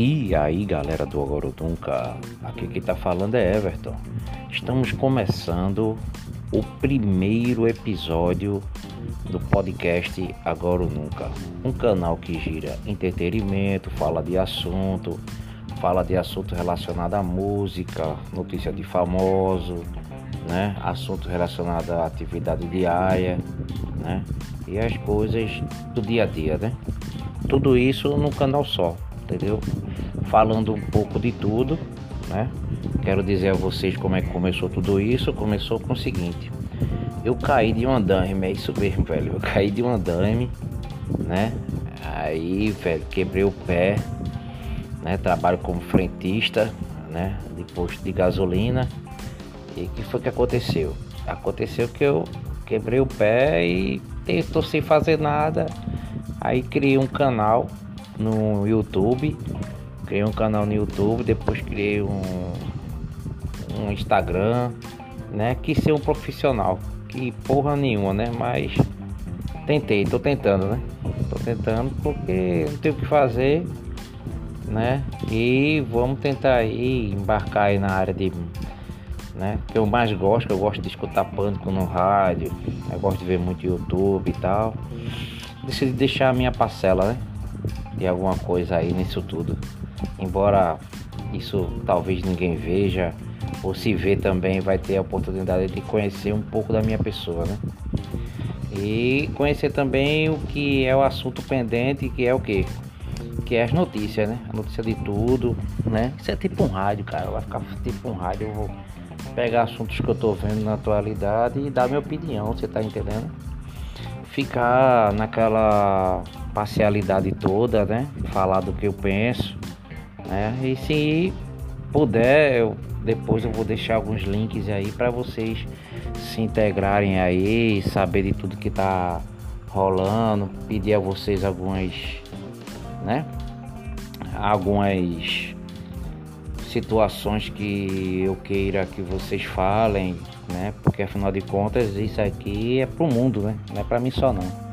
E aí, galera do Agora Nunca, aqui quem tá falando é Everton. Estamos começando o primeiro episódio do podcast Agora ou Nunca, um canal que gira entretenimento, fala de assunto, fala de assunto relacionado à música, notícia de famoso, né? Assunto relacionado à atividade diária, né? E as coisas do dia a dia, né? Tudo isso no canal só, entendeu? Falando um pouco de tudo, né? Quero dizer a vocês como é que começou tudo isso. Começou com o seguinte: eu caí de um andame, é isso mesmo, velho. Eu caí de um andame, né? Aí, velho, quebrei o pé, né? Trabalho como frentista, né? De posto de gasolina. E o que foi que aconteceu? Aconteceu que eu quebrei o pé e estou sem fazer nada. Aí criei um canal no YouTube. Criei um canal no YouTube, depois criei um, um Instagram, né? Quis ser um profissional. Que porra nenhuma, né? Mas tentei, tô tentando, né? Tô tentando porque não tenho o que fazer, né? E vamos tentar aí embarcar aí na área de né? Que eu mais gosto, eu gosto de escutar pânico no rádio, eu gosto de ver muito YouTube e tal. Decidi deixar a minha parcela, né? De alguma coisa aí nisso tudo. Embora isso talvez ninguém veja, ou se vê também vai ter a oportunidade de conhecer um pouco da minha pessoa, né? E conhecer também o que é o assunto pendente, que é o que? Que é as notícias, né? A notícia de tudo, né? Isso é tipo um rádio, cara. Vai ficar tipo um rádio. Eu vou pegar assuntos que eu tô vendo na atualidade e dar minha opinião, você tá entendendo? Ficar naquela parcialidade toda, né? Falar do que eu penso, né? E se puder, eu, depois eu vou deixar alguns links aí para vocês se integrarem aí, saber de tudo que tá rolando, pedir a vocês algumas, né? Algumas situações que eu queira que vocês falem, né? Porque afinal de contas isso aqui é pro mundo, né? Não é para mim só não.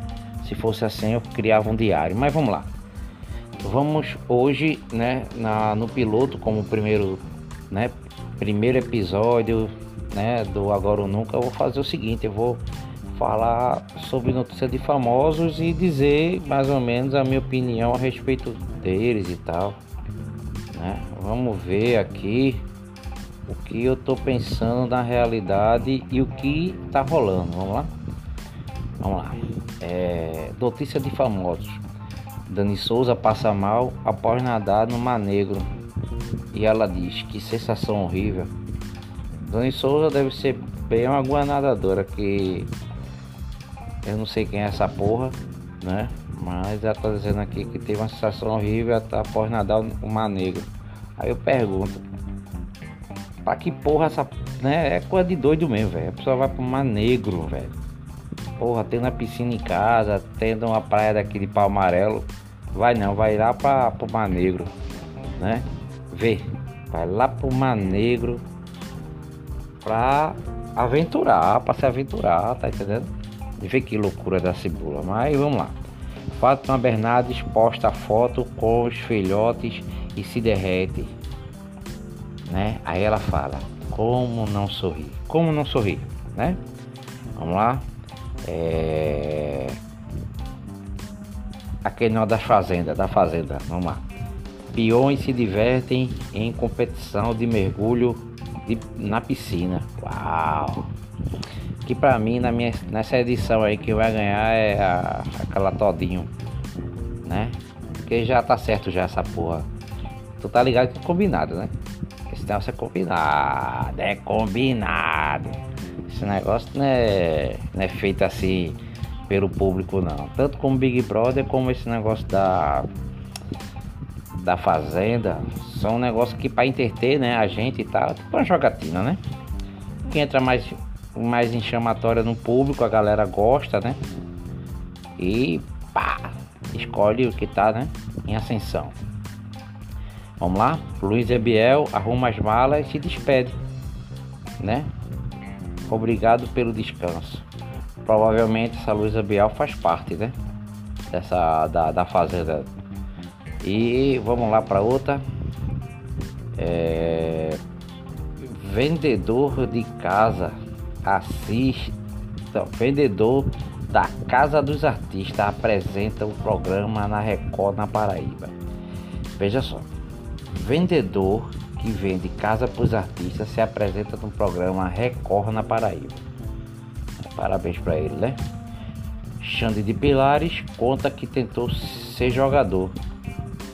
Se fosse assim eu criava um diário, mas vamos lá. Vamos hoje, né, na, no piloto como primeiro, né, primeiro episódio, né, do Agora ou Nunca, eu vou fazer o seguinte, eu vou falar sobre notícia de famosos e dizer mais ou menos a minha opinião a respeito deles e tal. Né? Vamos ver aqui o que eu estou pensando na realidade e o que está rolando. Vamos lá? Vamos lá. É, notícia de famosos. Dani Souza passa mal após nadar no Mar Negro. E ela diz que sensação horrível. Dani Souza deve ser bem uma boa nadadora que eu não sei quem é essa porra, né? Mas ela tá dizendo aqui que teve uma sensação horrível após nadar o mar negro. Aí eu pergunto, pra que porra essa. Né? É coisa de doido mesmo, velho. A pessoa vai pro mar negro, velho. Porra, tendo a piscina em casa, tendo uma praia daqui de pau amarelo. Vai não, vai lá pra, pro mar negro, né? Vê, vai lá pro mar negro pra aventurar, pra se aventurar, tá entendendo? E vê que loucura da cebola. Mas vamos lá. Fátima Bernardes posta foto com os filhotes e se derrete, né? Aí ela fala: Como não sorrir? Como não sorrir, né? Vamos lá. É... Aquele nó das fazendas, da fazenda, vamos lá. Peões se divertem em competição de mergulho de, na piscina. Uau! Que pra mim, na minha, nessa edição aí, que vai ganhar é a, aquela todinho, né? Porque já tá certo já essa porra. Tu tá ligado que é combinado, né? Esse negócio é combinado, é combinado. Esse negócio não é, não é feito assim pelo público não. Tanto como Big Brother como esse negócio da da fazenda são um negócio que para entreter, né, a gente e tal, tipo uma jogatina, né? Que entra mais mais enchamatória no público, a galera gosta, né? E pá, escolhe o que tá, né? Em ascensão. Vamos lá? Luiz Ebiel arruma as malas e se despede, né? Obrigado pelo descanso. Provavelmente essa Luiz Ebiel faz parte, né? Dessa da, da fazenda E vamos lá para outra. É... Vendedor de casa assiste. Vendedor da Casa dos Artistas apresenta o programa na Record na Paraíba. Veja só. Vendedor que vende casa para os artistas se apresenta no programa Record na Paraíba. Parabéns para ele, né? Xande de Pilares conta que tentou ser jogador,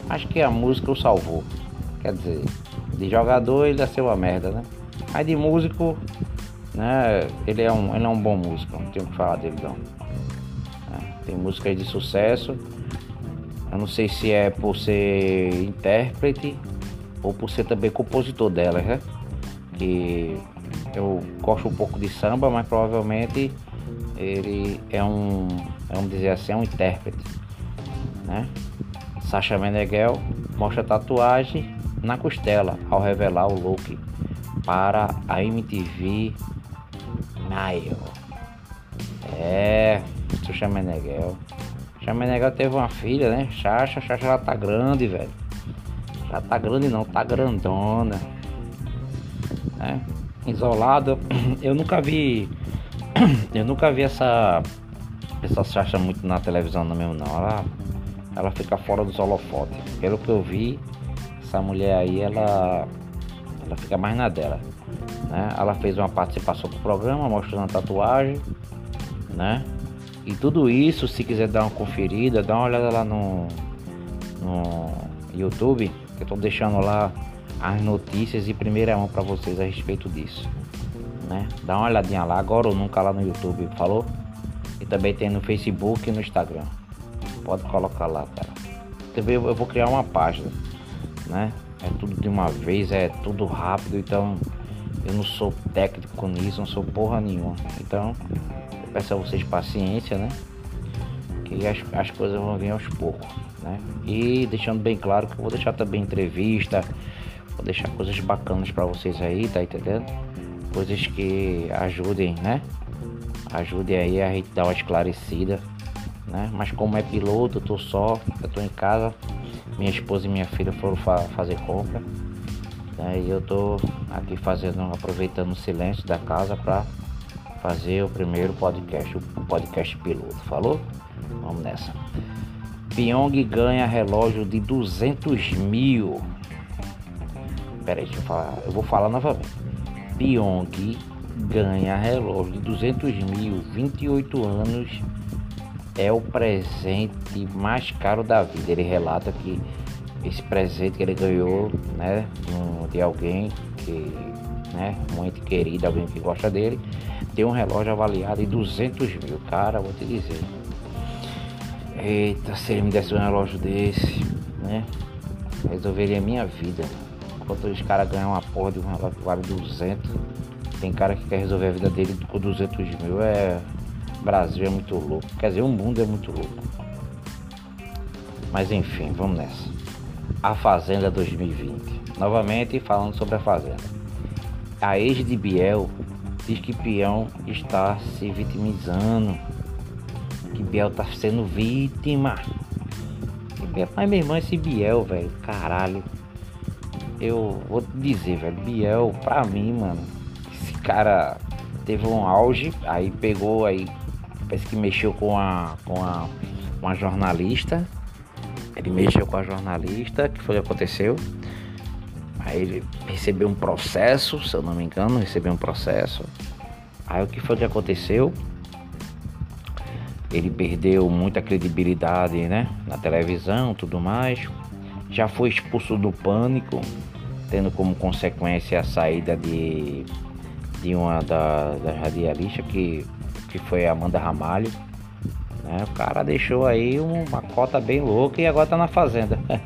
mas que a música o salvou. Quer dizer, de jogador ele ia ser uma merda, né? Mas de músico, né? Ele é um, ele é um bom músico, não tenho o que falar dele não. É, tem músicas de sucesso. Eu não sei se é por ser intérprete ou por ser também compositor delas, né? Que eu gosto um pouco de samba, mas provavelmente ele é um, vamos dizer assim, é um intérprete, né? Sasha Meneghel mostra tatuagem na costela ao revelar o look para a MTV Maio. É, Sasha Meneghel. Sasha Meneghel teve uma filha, né? Sasha, Sasha já tá grande, velho. Já tá grande não, tá grandona. Né? Isolada. Eu nunca vi eu nunca vi essa essa Sasha muito na televisão não mesmo não. Ela, ela fica fora dos holofotes. Pelo que eu vi, essa mulher aí, ela, ela fica mais na dela. Né? Ela fez uma participação do programa mostrando a tatuagem, né? E tudo isso, se quiser dar uma conferida, dá uma olhada lá no, no YouTube, eu tô deixando lá as notícias de primeira mão para vocês a respeito disso né? Dá uma olhadinha lá, agora ou nunca lá no YouTube, falou? E também tem no Facebook e no Instagram. Pode colocar lá, cara. Também eu vou criar uma página, né? É tudo de uma vez, é tudo rápido, então eu não sou técnico nisso, não sou porra nenhuma. Então, eu peço a vocês paciência, né? Que as, as coisas vão vir aos poucos, né? E deixando bem claro que eu vou deixar também entrevista, vou deixar coisas bacanas para vocês aí, tá entendendo? coisas que ajudem, né? Ajudem aí a gente dar uma esclarecida, né? Mas como é piloto, eu tô só, eu tô em casa, minha esposa e minha filha foram fa fazer compra. Né? E eu tô aqui fazendo, aproveitando o silêncio da casa para fazer o primeiro podcast, o podcast piloto. Falou? Vamos nessa. Pyong ganha relógio de 200 mil. Peraí, deixa eu falar. Eu vou falar novamente. Pyong ganha relógio de 200 mil, 28 anos, é o presente mais caro da vida. Ele relata que esse presente que ele ganhou, né, de alguém que, né, muito querido, alguém que gosta dele, tem um relógio avaliado em 200 mil. Cara, vou te dizer. Eita, se ele me desse um relógio desse, né, resolveria a minha vida. Enquanto os caras ganham uma porra de um relógio que vale 200, tem cara que quer resolver a vida dele com 200 mil. É. Brasil é muito louco. Quer dizer, o mundo é muito louco. Mas enfim, vamos nessa. A Fazenda 2020. Novamente falando sobre a Fazenda. A ex de Biel diz que Peão está se vitimizando. Biel está sendo vítima. Mas meu irmão, esse Biel, velho, caralho eu vou dizer, velho, Biel, pra mim, mano, esse cara teve um auge, aí pegou aí, parece que mexeu com a com a uma jornalista. Ele mexeu com a jornalista, que foi o que aconteceu. Aí ele recebeu um processo, se eu não me engano, recebeu um processo. Aí o que foi que aconteceu? Ele perdeu muita credibilidade, né? Na televisão, tudo mais. Já foi expulso do pânico, tendo como consequência a saída de, de uma da, das radialistas que, que foi Amanda Ramalho. Né? O cara deixou aí uma cota bem louca e agora tá na fazenda.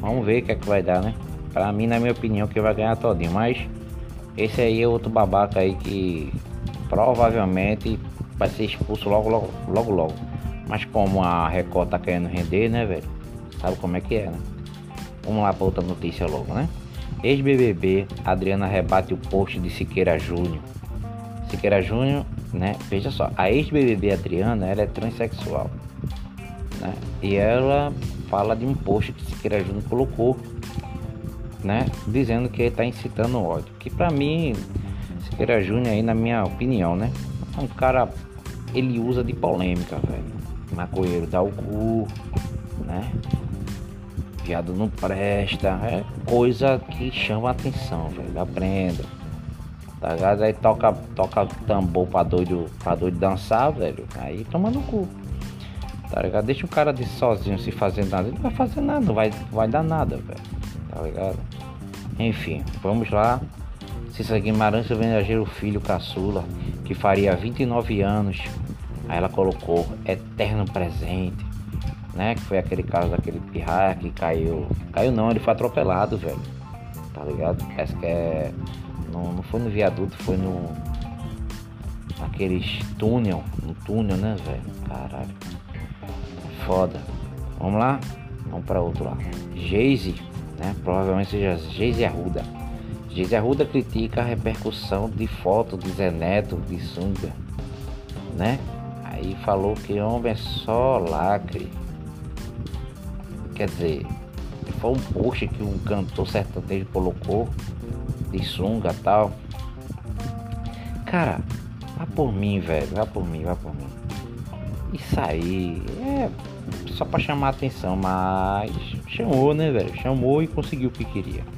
Vamos ver o que é que vai dar, né? Pra mim, na minha opinião, que vai ganhar todinho. Mas esse aí é outro babaca aí que provavelmente vai ser expulso logo, logo, logo, logo. Mas como a Record tá querendo render, né, velho? Sabe como é que é, né? Vamos lá pra outra notícia logo, né? Ex-BBB, Adriana rebate o post de Siqueira Júnior. Siqueira Júnior, né? Veja só, a ex-BBB Adriana, ela é transexual, né? E ela fala de um post que Siqueira Júnior colocou, né? Dizendo que ele tá incitando ódio. Que pra mim, Siqueira Júnior aí, na minha opinião, né? É um cara, ele usa de polêmica, velho. Maconheiro dá o cu, né? Viado não presta, é coisa que chama atenção, velho. Aprenda. Tá ligado? Aí toca, toca tambor pra doido, pra doido dançar, velho. Aí toma no cu. Tá ligado? Deixa o cara de sozinho se fazer nada. Ele não vai fazer nada, não vai, vai dar nada, velho. Tá ligado? Enfim, vamos lá. Cissa Guimarães homenageia o filho caçula, que faria 29 anos. Aí ela colocou eterno presente, né? Que foi aquele caso daquele pirraia que caiu. Caiu não, ele foi atropelado, velho. Tá ligado? Parece que é no, não foi no viaduto, foi no. Naqueles túnel. No túnel, né, velho? Caralho. Foda. Vamos lá? Vamos para outro lado. Geise, né? Provavelmente seja Geise Arruda. Geise Arruda critica a repercussão de foto de Zé Neto de sunga, né? Aí falou que homem é só lacre. Quer dizer, foi um post que um cantor sertanejo colocou de sunga tal. Cara, vá por mim, velho. Vá por mim, vá por mim. Isso aí é só pra chamar atenção, mas chamou, né, velho? Chamou e conseguiu o que queria.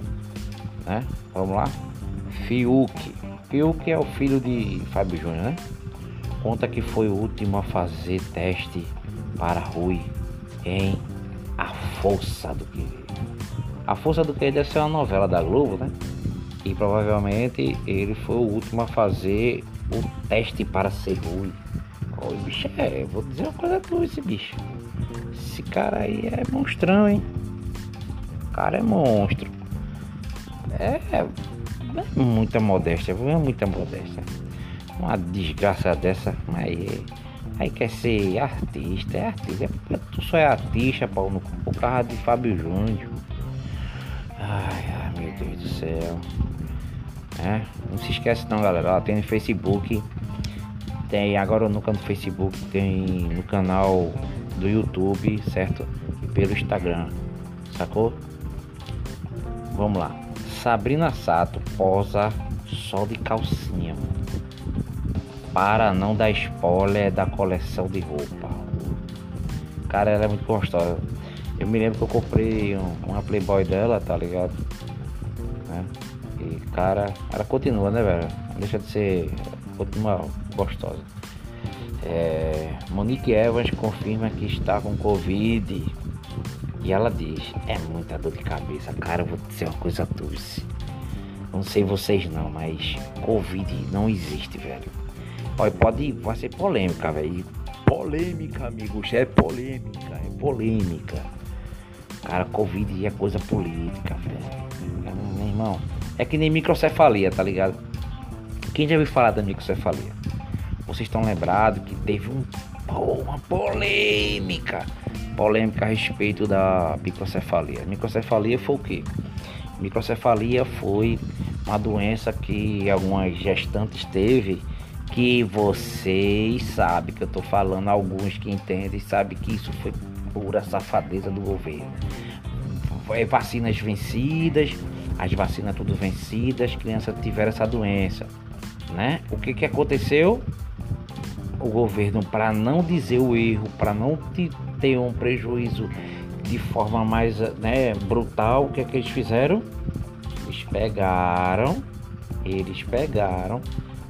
Né? Vamos lá? Fiuk. Fiuk é o filho de Fábio Júnior, né? Conta que foi o último a fazer teste para Rui em A Força do Querer. A Força do Querer deve ser uma novela da Globo, né? E provavelmente ele foi o último a fazer o teste para ser ruim. Oi, bicho, é, vou dizer uma coisa pra esse bicho. Esse cara aí é monstrão, hein? O cara é monstro. É, é muita modéstia, é muita modéstia. Uma desgraça dessa, mas aí quer ser artista, é artista. É, tu só é artista, Paulo, no, o carro de Fábio Júnior. Ai, ai, meu Deus do céu. É, não se esquece não, galera. Ela tem no Facebook. Tem agora ou nunca no Facebook. Tem no canal do YouTube, certo? E pelo Instagram. Sacou? Vamos lá. Sabrina Sato posa só de calcinha. Para não dar spoiler da coleção de roupa. Cara, ela é muito gostosa. Eu me lembro que eu comprei um, uma Playboy dela, tá ligado? Né? E cara, ela continua, né, velho? Deixa de ser. Continua gostosa. É, Monique Evans confirma que está com Covid. E ela diz: É muita dor de cabeça, cara. Eu vou dizer uma coisa doce. Não sei vocês não, mas Covid não existe, velho. Olha, pode, vai ser polêmica, velho. Polêmica, amigos, é polêmica, é polêmica. Cara, Covid é coisa política, velho. Meu irmão, é que nem microcefalia, tá ligado? Quem já ouviu falar da microcefalia? Vocês estão lembrados que teve um, uma polêmica. Polêmica a respeito da microcefalia. Microcefalia foi o quê? Microcefalia foi uma doença que algumas gestantes teve que vocês sabem que eu tô falando, alguns que entendem sabem que isso foi pura safadeza do governo. É, vacinas vencidas, as vacinas tudo vencidas, as crianças tiveram essa doença, né? O que que aconteceu? O governo, para não dizer o erro, para não ter um prejuízo de forma mais né, brutal, o que é que eles fizeram? Eles pegaram, eles pegaram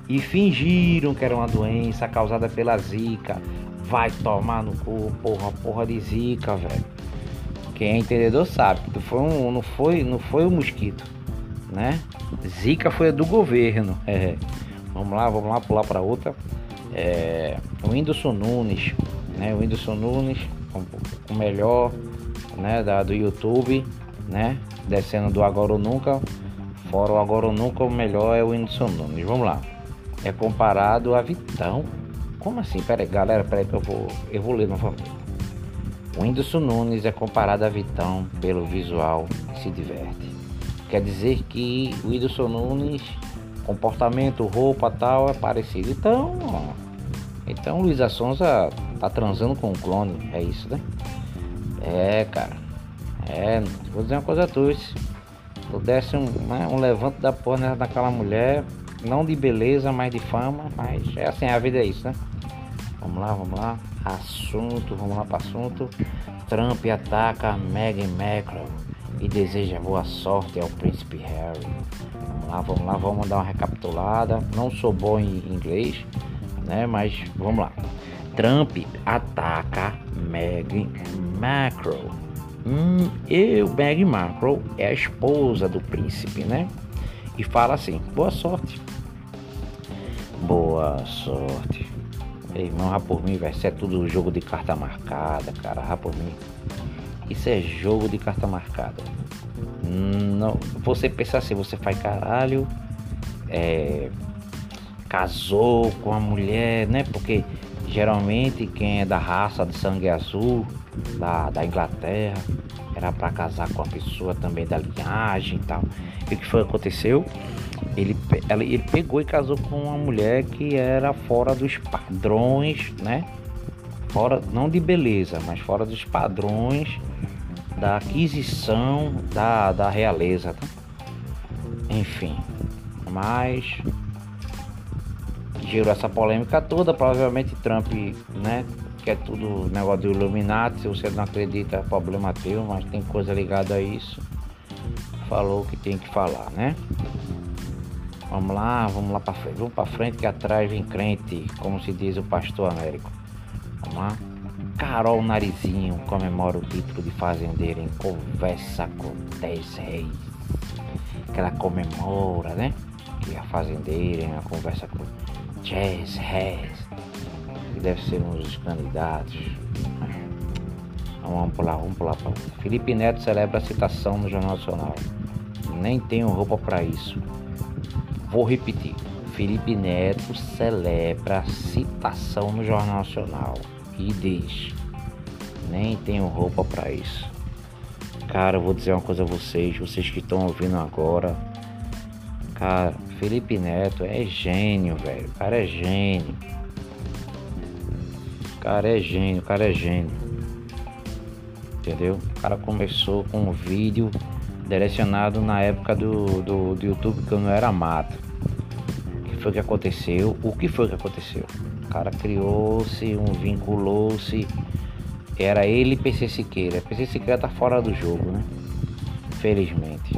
e fingiram que era uma doença causada pela zika. Vai tomar no cu, porra, porra de zika, velho. Quem é entendedor sabe que foi um, não foi, não foi um mosquito, né? Zika foi a do governo. É. Vamos lá, vamos lá pular para outra. É, o Whindersson Nunes, né? O Whindersson Nunes, o melhor, né? Da, do YouTube, né? Descendo do Agora ou Nunca. Fora o Agora ou Nunca, o melhor é o Whindersson Nunes. Vamos lá. É comparado a Vitão. Como assim? Pera aí, galera, pera aí que eu vou, eu vou ler novamente. O Whindersson Nunes é comparado a Vitão pelo visual e se diverte. Quer dizer que o Whindersson Nunes, comportamento, roupa tal, é parecido. Então, então Luísa Sonza tá transando com um clone, é isso, né? É, cara. É, vou dizer uma coisa a tu. Se tu desse um, né, um levanto da porra naquela mulher, não de beleza, mas de fama, mas é assim, a vida é isso, né? Vamos lá, vamos lá. Assunto, vamos lá para assunto. Trump ataca Meghan Markle e deseja boa sorte ao príncipe Harry. Vamos lá, vamos lá, vamos dar uma recapitulada. Não sou bom em inglês, né? Mas vamos lá. Trump ataca Meghan Markle. Hum, eu, Meghan Markle, é a esposa do príncipe, né? E fala assim: boa sorte. Boa sorte. Ei, irmão, rá por mim, velho. Isso é tudo jogo de carta marcada, cara. Rá por mim. Isso é jogo de carta marcada. Não, você pensa assim, você faz caralho. É, casou com a mulher, né? Porque geralmente quem é da raça de sangue azul, da, da Inglaterra, era para casar com a pessoa também da linhagem e tal. E o que foi que aconteceu? Ele, ele pegou e casou com uma mulher que era fora dos padrões, né? Fora, não de beleza, mas fora dos padrões da aquisição da, da realeza. Tá? Enfim, mas gerou essa polêmica toda. Provavelmente Trump, né? Que é tudo negócio do Illuminati. Se você não acredita, é problema teu, mas tem coisa ligada a isso. Falou que tem que falar, né? Vamos lá, vamos lá para frente. Vamos para frente que atrás vem crente, como se diz o pastor Américo. Carol Narizinho comemora o título de fazendeira em conversa com 10 reis. Que ela comemora, né? Que a fazendeira em uma conversa com 10 reis. Que deve ser um dos candidatos. Vamos pular, vamos pular. Felipe Neto celebra a citação no Jornal Nacional. Nem tenho roupa para isso. Vou repetir. Felipe Neto celebra citação no Jornal Nacional e diz: Nem tenho roupa para isso. Cara, eu vou dizer uma coisa a vocês, vocês que estão ouvindo agora. Cara, Felipe Neto é gênio, velho. O cara é gênio. O cara é gênio, o cara é gênio. Entendeu? O cara começou com um vídeo direcionado na época do, do, do YouTube que eu não era mato. Foi que aconteceu? O que foi que aconteceu? O cara criou-se, um vinculou-se. Era ele e PC Siqueira. PC Siqueira tá fora do jogo, né? Felizmente.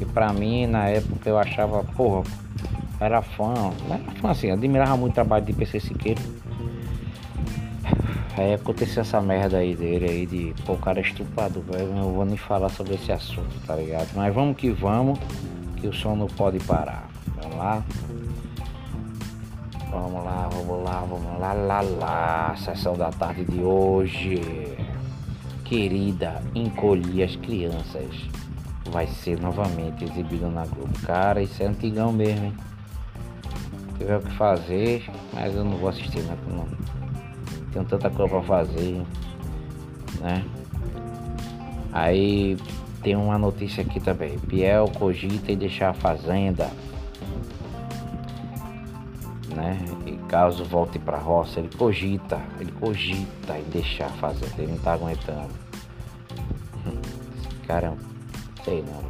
E pra mim, na época, eu achava, porra, era fã. Era fã assim, admirava muito o trabalho de PC Siqueira. Aí aconteceu essa merda aí dele aí de, pô, o cara é estupado, velho. Não vou nem falar sobre esse assunto, tá ligado? Mas vamos que vamos, que o som não pode parar. Vamos lá. Vamos lá, vamos lá, vamos lá, lá, lá. Sessão da tarde de hoje. Querida, encolhi as crianças. Vai ser novamente exibido na Globo. Cara, isso é antigão mesmo, hein? Tiver o que fazer, mas eu não vou assistir, né? Não. Tenho tanta coisa pra fazer, né? Aí tem uma notícia aqui também. Biel cogita em deixar a fazenda né? E caso volte para a roça, ele cogita, ele cogita em deixar fazer, ele não tá aguentando. Esse cara, sei não,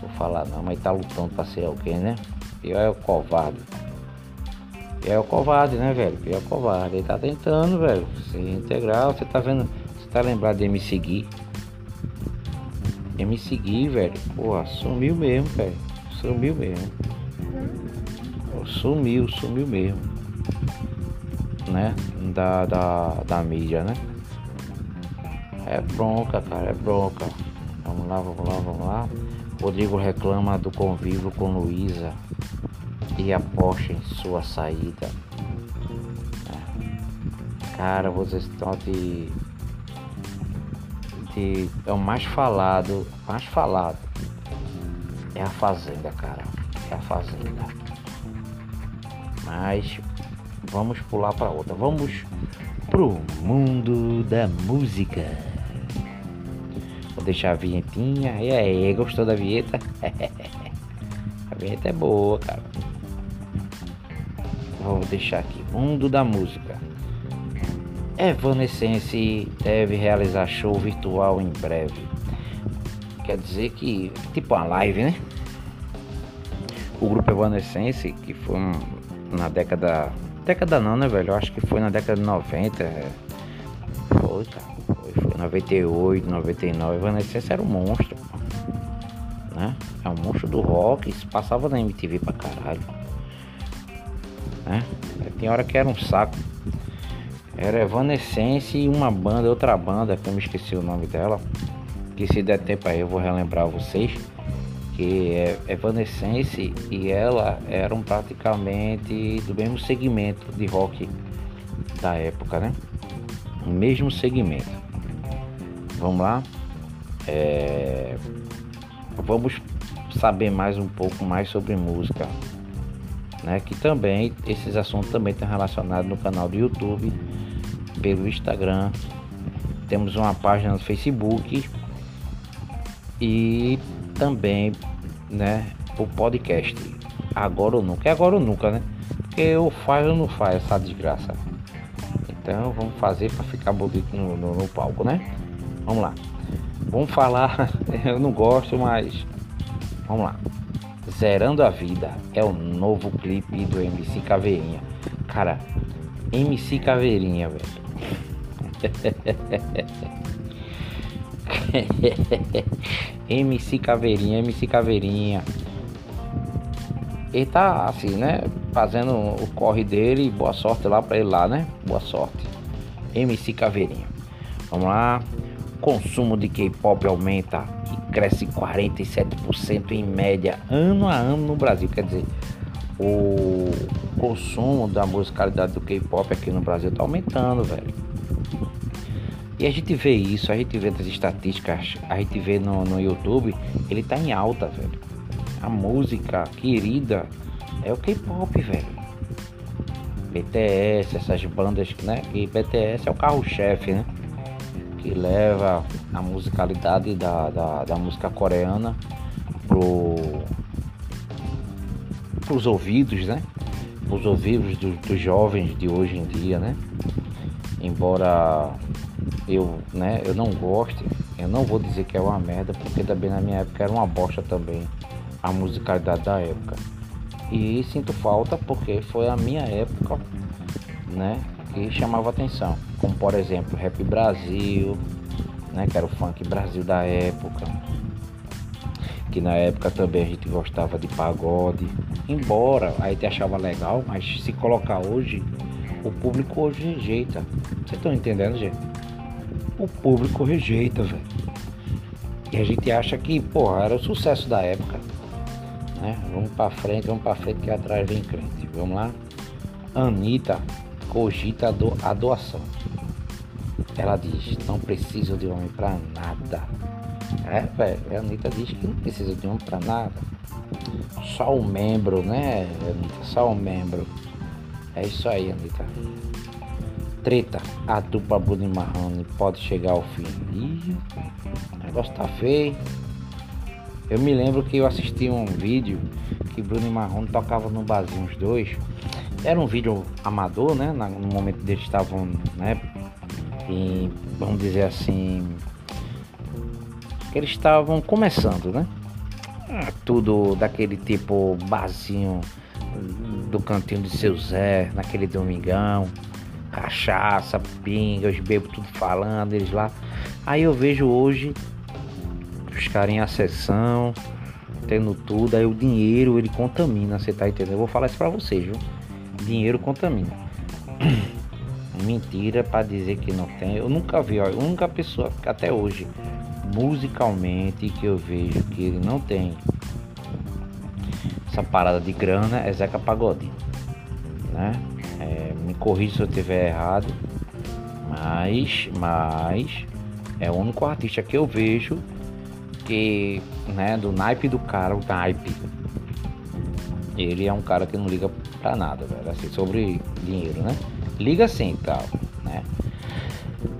vou falar não, mas tá lutando para ser alguém, né? Pior é o covarde. Pior é o covarde, né, velho? Pior é o covarde. Ele tá tentando, velho, se integrar. Você tá vendo, você tá lembrado de me seguir? De me seguir, velho. Porra, sumiu mesmo, velho. Sumiu mesmo sumiu, sumiu mesmo, né? Da, da, da mídia, né? É bronca, cara, é bronca. Vamos lá, vamos lá, vamos lá. Rodrigo reclama do convívio com Luísa e aposta em sua saída. É. Cara, vocês estão de, de. É o mais falado, mais falado. É a Fazenda, cara. É a Fazenda. Mas vamos pular para outra. Vamos pro mundo da música. Vou deixar a vinhetinha. E aí, gostou da vinheta? a vinheta é boa, cara. Vou deixar aqui. Mundo da música. Evanescence deve realizar show virtual em breve. Quer dizer que, tipo uma live, né? O grupo Evanescence, que foi um, na década. Década não, né, velho? Eu acho que foi na década de 90. É, foi, cara. Foi, foi 98, 99. Evanescence era um monstro, né? É um monstro do rock. Isso passava na MTV pra caralho. Né? Tem hora que era um saco. Era Evanescence e uma banda, outra banda, que eu me esqueci o nome dela. Que se der tempo aí eu vou relembrar vocês. Que é Evanescence e ela eram praticamente do mesmo segmento de rock da época, né? O mesmo segmento. Vamos lá. É... Vamos saber mais um pouco mais sobre música. Né? Que também, esses assuntos também estão relacionados no canal do YouTube pelo Instagram, temos uma página no Facebook e também, né, o podcast. Agora ou nunca, é agora ou nunca, né? Porque eu faço ou não faço essa desgraça. Então vamos fazer para ficar bonito no, no, no palco, né? Vamos lá. Vamos falar, eu não gosto, mas vamos lá. Zerando a Vida é o novo clipe do MC Caveirinha. Cara, MC Caveirinha, velho. MC Caveirinha, MC Caveirinha. Ele tá assim, né? Fazendo o corre dele. Boa sorte lá pra ele lá, né? Boa sorte. MC Caveirinha. Vamos lá. Consumo de K-pop aumenta e cresce 47% em média ano a ano no Brasil. Quer dizer, o consumo da musicalidade do K-pop aqui no Brasil tá aumentando, velho. A gente vê isso, a gente vê das estatísticas, a gente vê no, no YouTube, ele tá em alta, velho. A música querida é o K-pop, velho. BTS, essas bandas, né? E BTS é o carro-chefe, né? Que leva a musicalidade da, da, da música coreana pro, pros ouvidos, né? Os ouvidos do, dos jovens de hoje em dia, né? Embora eu, né, eu não goste, eu não vou dizer que é uma merda, porque também na minha época era uma bosta também a musicalidade da época. E sinto falta porque foi a minha época, né, que chamava atenção, como por exemplo, Rap Brasil, né, que era o funk Brasil da época. Que na época também a gente gostava de pagode, embora a gente achava legal, mas se colocar hoje o público hoje rejeita. Vocês estão entendendo, gente? O público rejeita, velho. E a gente acha que, porra, era o sucesso da época. Né? Vamos pra frente, vamos pra frente que atrás vem crente. Vamos lá. Anitta cogita a doação. Ela diz, não preciso de homem pra nada. É, velho, a Anitta diz que não precisa de homem pra nada. Só o membro, né, Anitta? Só o membro. É isso aí, Anitta. Treta. A dupla Bruno Marrone pode chegar ao fim. Ih, o negócio tá feio. Eu me lembro que eu assisti um vídeo que Bruno Marrone tocavam no barzinho os dois. Era um vídeo amador, né? No momento deles estavam, né? E, vamos dizer assim. Que eles estavam começando, né? Ah, tudo daquele tipo barzinho do cantinho de seu Zé, naquele domingão, cachaça, pinga, os bebos tudo falando, eles lá. Aí eu vejo hoje os caras em acessão, tendo tudo, aí o dinheiro ele contamina, você tá entendendo? Eu vou falar isso pra vocês, viu? Dinheiro contamina. Mentira para dizer que não tem. Eu nunca vi, ó, a única pessoa até hoje, musicalmente, que eu vejo que ele não tem essa parada de grana é Zeca Pagodinho, né? É, me corrija se eu estiver errado, mas, mas é o único artista que eu vejo que, né, do naipe do cara, o naipe. Ele é um cara que não liga pra nada, velho, assim, sobre dinheiro, né? Liga sim, tal, né?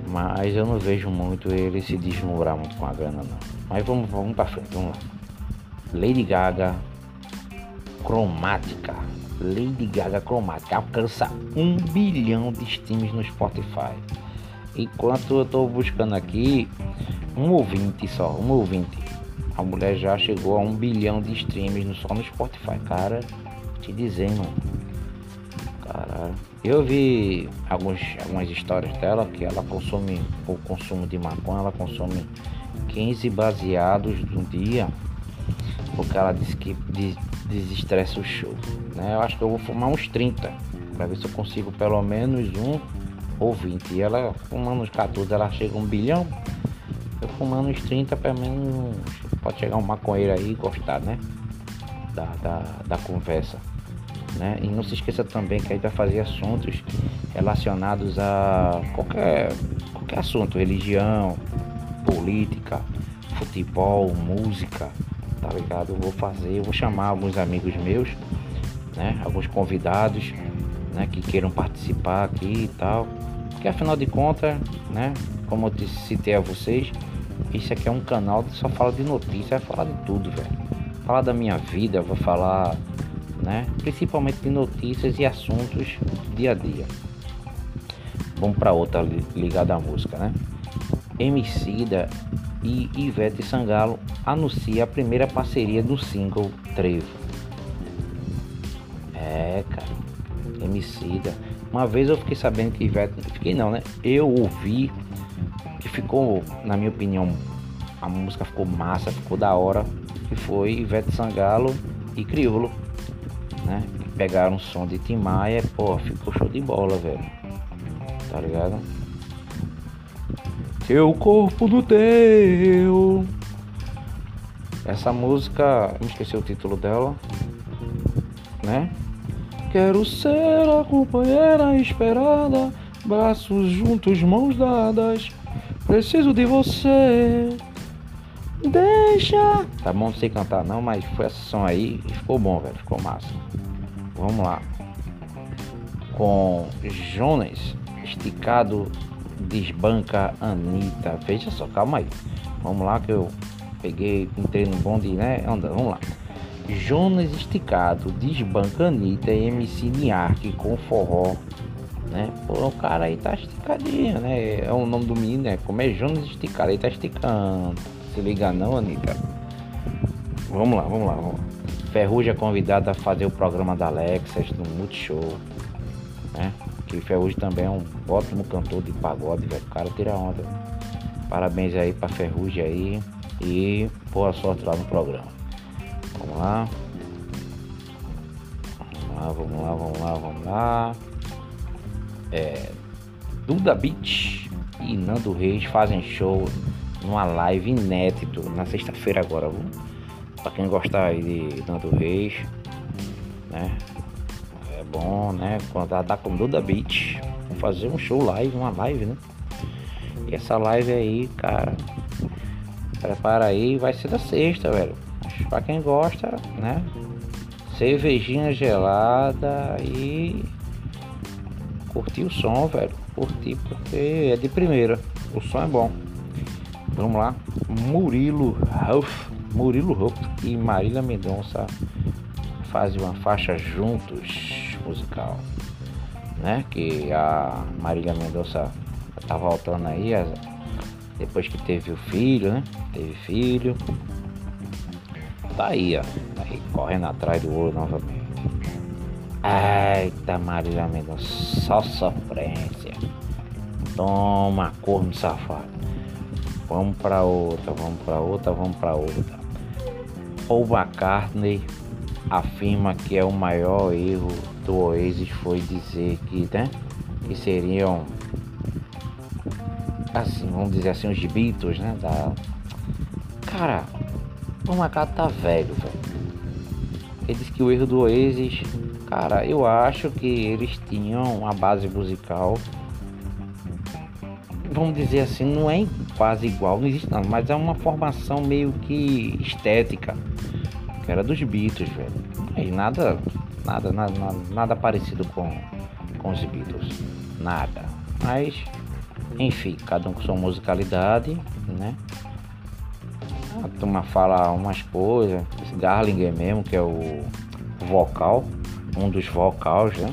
Mas eu não vejo muito ele se deslumbrar muito com a grana, não. Mas vamos, vamos pra frente, vamos lá. Lady Gaga cromática. Lady Gaga cromática alcança um bilhão de streams no Spotify. Enquanto eu tô buscando aqui, um ouvinte só, um ouvinte. A mulher já chegou a um bilhão de streams só no Spotify, cara. Te dizendo. Caralho. Eu vi alguns, algumas histórias dela que ela consome o consumo de maconha, ela consome 15 baseados no dia, porque ela disse que desestressa o show. Né? Eu acho que eu vou fumar uns 30, para ver se eu consigo pelo menos um ou 20. E ela fumando uns 14, ela chega a um bilhão. Eu fumando uns 30, pelo menos pode chegar um maconheiro aí e gostar, né? Da, da, da conversa. Né? E não se esqueça também que a gente vai fazer assuntos relacionados a qualquer, qualquer assunto, religião, política, futebol, música, tá ligado? Eu vou fazer, eu vou chamar alguns amigos meus, né? Alguns convidados, né? Que queiram participar aqui e tal. Porque afinal de contas, né? Como eu te citei a vocês, isso aqui é um canal que só fala de notícia, vai falar de tudo, velho. Falar da minha vida, vou falar né? Principalmente de notícias e assuntos dia a dia. Vamos para outra ligada à música, né? Emicida e Ivete Sangalo anuncia a primeira parceria do single Trevo. É, cara. Emicida. Uma vez eu fiquei sabendo que Ivete, fiquei não, né? Eu ouvi que ficou, na minha opinião, a música ficou massa, ficou da hora, que foi Ivete Sangalo e Criolo né? Pegaram um som de Tim Maia, pô, ficou show de bola, velho. Tá ligado? Teu corpo do teu. Essa música, me esqueci o título dela, né? Quero ser a companheira esperada, braços juntos, mãos dadas. Preciso de você. Deixa. Tá bom, não sei cantar não, mas foi essa som aí e ficou bom, velho. Ficou massa. Vamos lá. Com Jonas esticado desbanca Anitta. Veja só, calma aí. Vamos lá que eu peguei, entrei no bonde, né? Anda, vamos lá. Jonas esticado desbanca Anitta e MC Niark com forró. Né? Pô, o cara aí tá esticadinho, né? É o nome do menino, né? Como é Jonas esticado, aí tá esticando se liga não, Anitta. Vamos lá, vamos lá, vamos lá. Ferrugem é convidado a fazer o programa da Alexas no Multishow. Né? Que Ferrugem também é um ótimo cantor de pagode, velho. O cara tira onda. Parabéns aí pra Ferrugem aí. E boa sorte lá no programa. Vamos lá. Vamos lá, vamos lá, vamos lá, vamos lá. É, Duda Beach e Nando Reis fazem show numa live inédito na sexta-feira agora, viu? Pra quem gostar aí de Nando Reis, né? Bom, né? Ela tá com Duda Beach, fazer um show live, uma live, né? E essa live aí, cara, prepara aí, vai ser da sexta, velho. Pra quem gosta, né? Cervejinha gelada e curtir o som, velho. Curtir porque é de primeira. O som é bom. Vamos lá. Murilo Ruff, Murilo Ruff e Marília Mendonça fazem uma faixa juntos musical, né? Que a Marília Mendonça tá voltando aí depois que teve o filho, né? Teve filho. Tá aí, ó. Tá aí correndo atrás do ouro novamente. Eita, Marília Mendonça, só sofrência. Toma, corno safado. Vamos para outra, vamos para outra, vamos para outra. Paul McCartney afirma que é o maior erro do Oasis foi dizer que, né, que seriam assim, vamos dizer assim, os Beatles, né, da... Cara, o McCartney tá velho, velho. Ele disse que o erro do Oasis, cara, eu acho que eles tinham uma base musical vamos dizer assim, não é quase igual, não existe não, mas é uma formação meio que estética, que era dos Beatles, velho. E nada, nada, nada, nada parecido com, com os Beatles, nada. Mas, enfim, cada um com sua musicalidade, né? A turma fala umas coisas, esse Garlinger mesmo, que é o vocal, um dos vocais, né?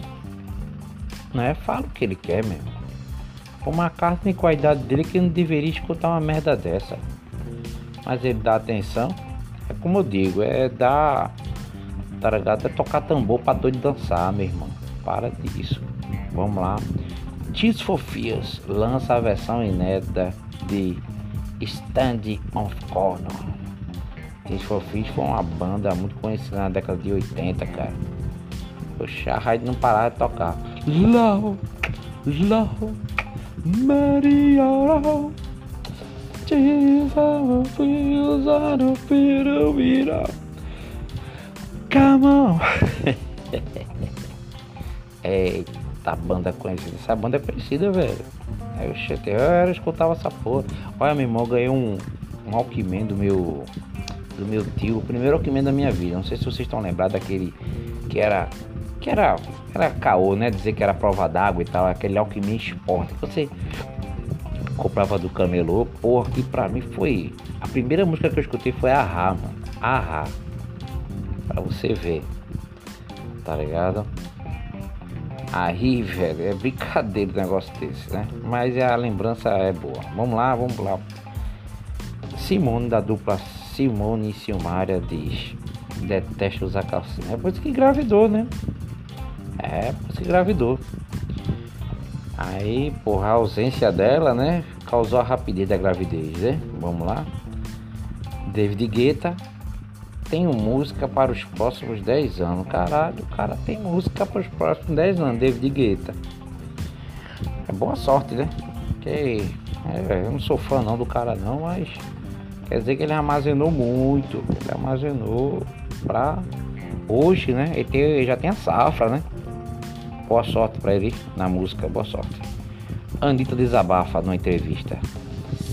Né? Fala o que ele quer mesmo Paul McCartney com a idade dele que não deveria escutar uma merda dessa. Mas ele dá atenção. É como eu digo, é dar. Tá ligado? É tocar tambor pra doido dançar, meu irmão. Para disso. Vamos lá. Tears for lança a versão inédita de Stand of Corner. Tears for foi uma banda muito conhecida na década de 80, cara. Poxa, a rádio não parava de tocar. Low, low, Maria, Tears for Fears, I don't feel Come on. Eita, banda conhecida. Essa banda é conhecida, velho. Eu, eu era, escutava essa porra. Olha, meu irmão, ganhei um, um Walkman do meu, do meu tio. O primeiro Walkman da minha vida. Não sei se vocês estão lembrados daquele que era. Que era. Era caô, né? Dizer que era prova d'água e tal. Aquele Alckmin Sport. Você comprava do camelô. Porra, que pra mim foi. A primeira música que eu escutei foi Ahá, mano. Ahá. Pra você ver. Tá ligado? Aí, velho, é brincadeira o negócio desse, né? Mas a lembrança é boa. Vamos lá, vamos lá. Simone da dupla Simone e Silmária diz: Detesta usar calcinha. É por isso que engravidou, né? É por isso que engravidou. Aí, porra, a ausência dela, né? Causou a rapidez da gravidez, né? Vamos lá. David Guetta tenho música para os próximos 10 anos. Caralho, o cara tem música para os próximos 10 anos, David Guetta. É boa sorte, né? Porque é, eu não sou fã não do cara não, mas quer dizer que ele armazenou muito. Ele armazenou pra hoje, né? Ele, tem, já tem a safra, né? Boa sorte para ele na música, boa sorte. Anitta desabafa numa entrevista.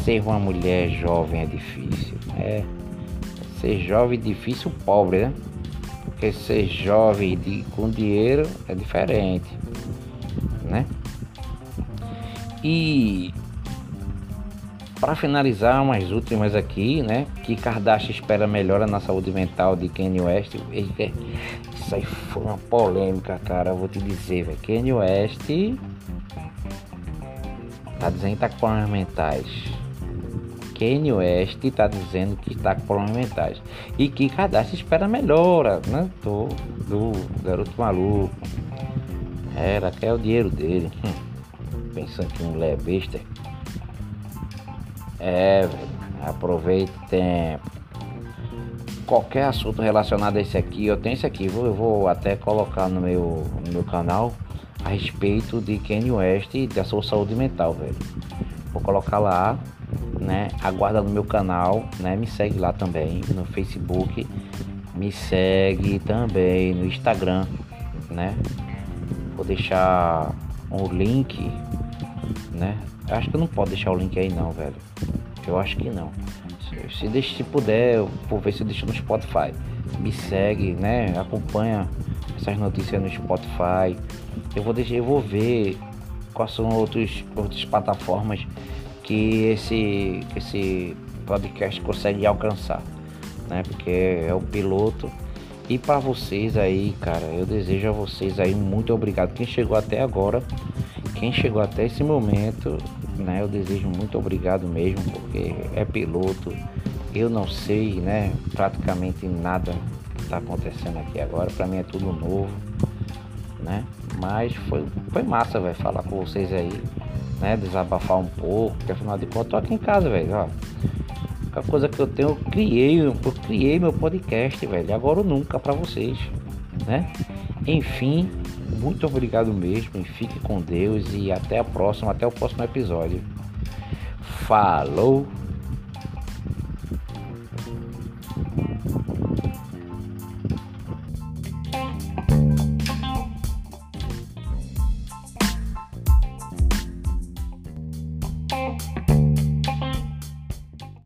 Ser uma mulher jovem é difícil. É. Ser jovem difícil pobre, né? Porque ser jovem de, com dinheiro é diferente, né? E para finalizar, umas últimas aqui, né? Que Kardashian espera melhora na saúde mental de Kanye West. Isso aí foi uma polêmica, cara. Eu vou te dizer, velho. Kanye West tá dizendo que tá com problemas mentais. Kanye West está dizendo que está com problemas mentais e que Kardashian espera melhora, né? Do, do garoto maluco. Era, quer o dinheiro dele. Hum. Pensando que mulher é besta. É, velho. Aproveite tempo. Qualquer assunto relacionado a esse aqui, eu tenho esse aqui, eu vou até colocar no meu, no meu canal a respeito de Kanye West e da sua saúde mental, velho. Vou colocar lá né? Aguarda no meu canal, né? Me segue lá também no Facebook, me segue também no Instagram, né? Vou deixar um link, né? Acho que eu não pode deixar o link aí não, velho. Eu acho que não. Se, deixa, se puder, eu vou ver se eu deixo no Spotify. Me segue, né? Acompanha essas notícias no Spotify. Eu vou deixar, eu vou ver quais são outros, outras plataformas que esse, esse podcast consegue alcançar, né? Porque é o piloto. E para vocês aí, cara, eu desejo a vocês aí muito obrigado. Quem chegou até agora, quem chegou até esse momento, né? Eu desejo muito obrigado mesmo, porque é piloto. Eu não sei, né? Praticamente nada que está acontecendo aqui agora. Para mim é tudo novo, né? Mas foi, foi massa, vai falar com vocês aí né? Desabafar um pouco, porque afinal de contas eu tô aqui em casa, velho, ó. A coisa que eu tenho, eu criei, eu criei meu podcast, velho, agora ou nunca para vocês, né? Enfim, muito obrigado mesmo, e fique com Deus e até a próxima, até o próximo episódio. Falou!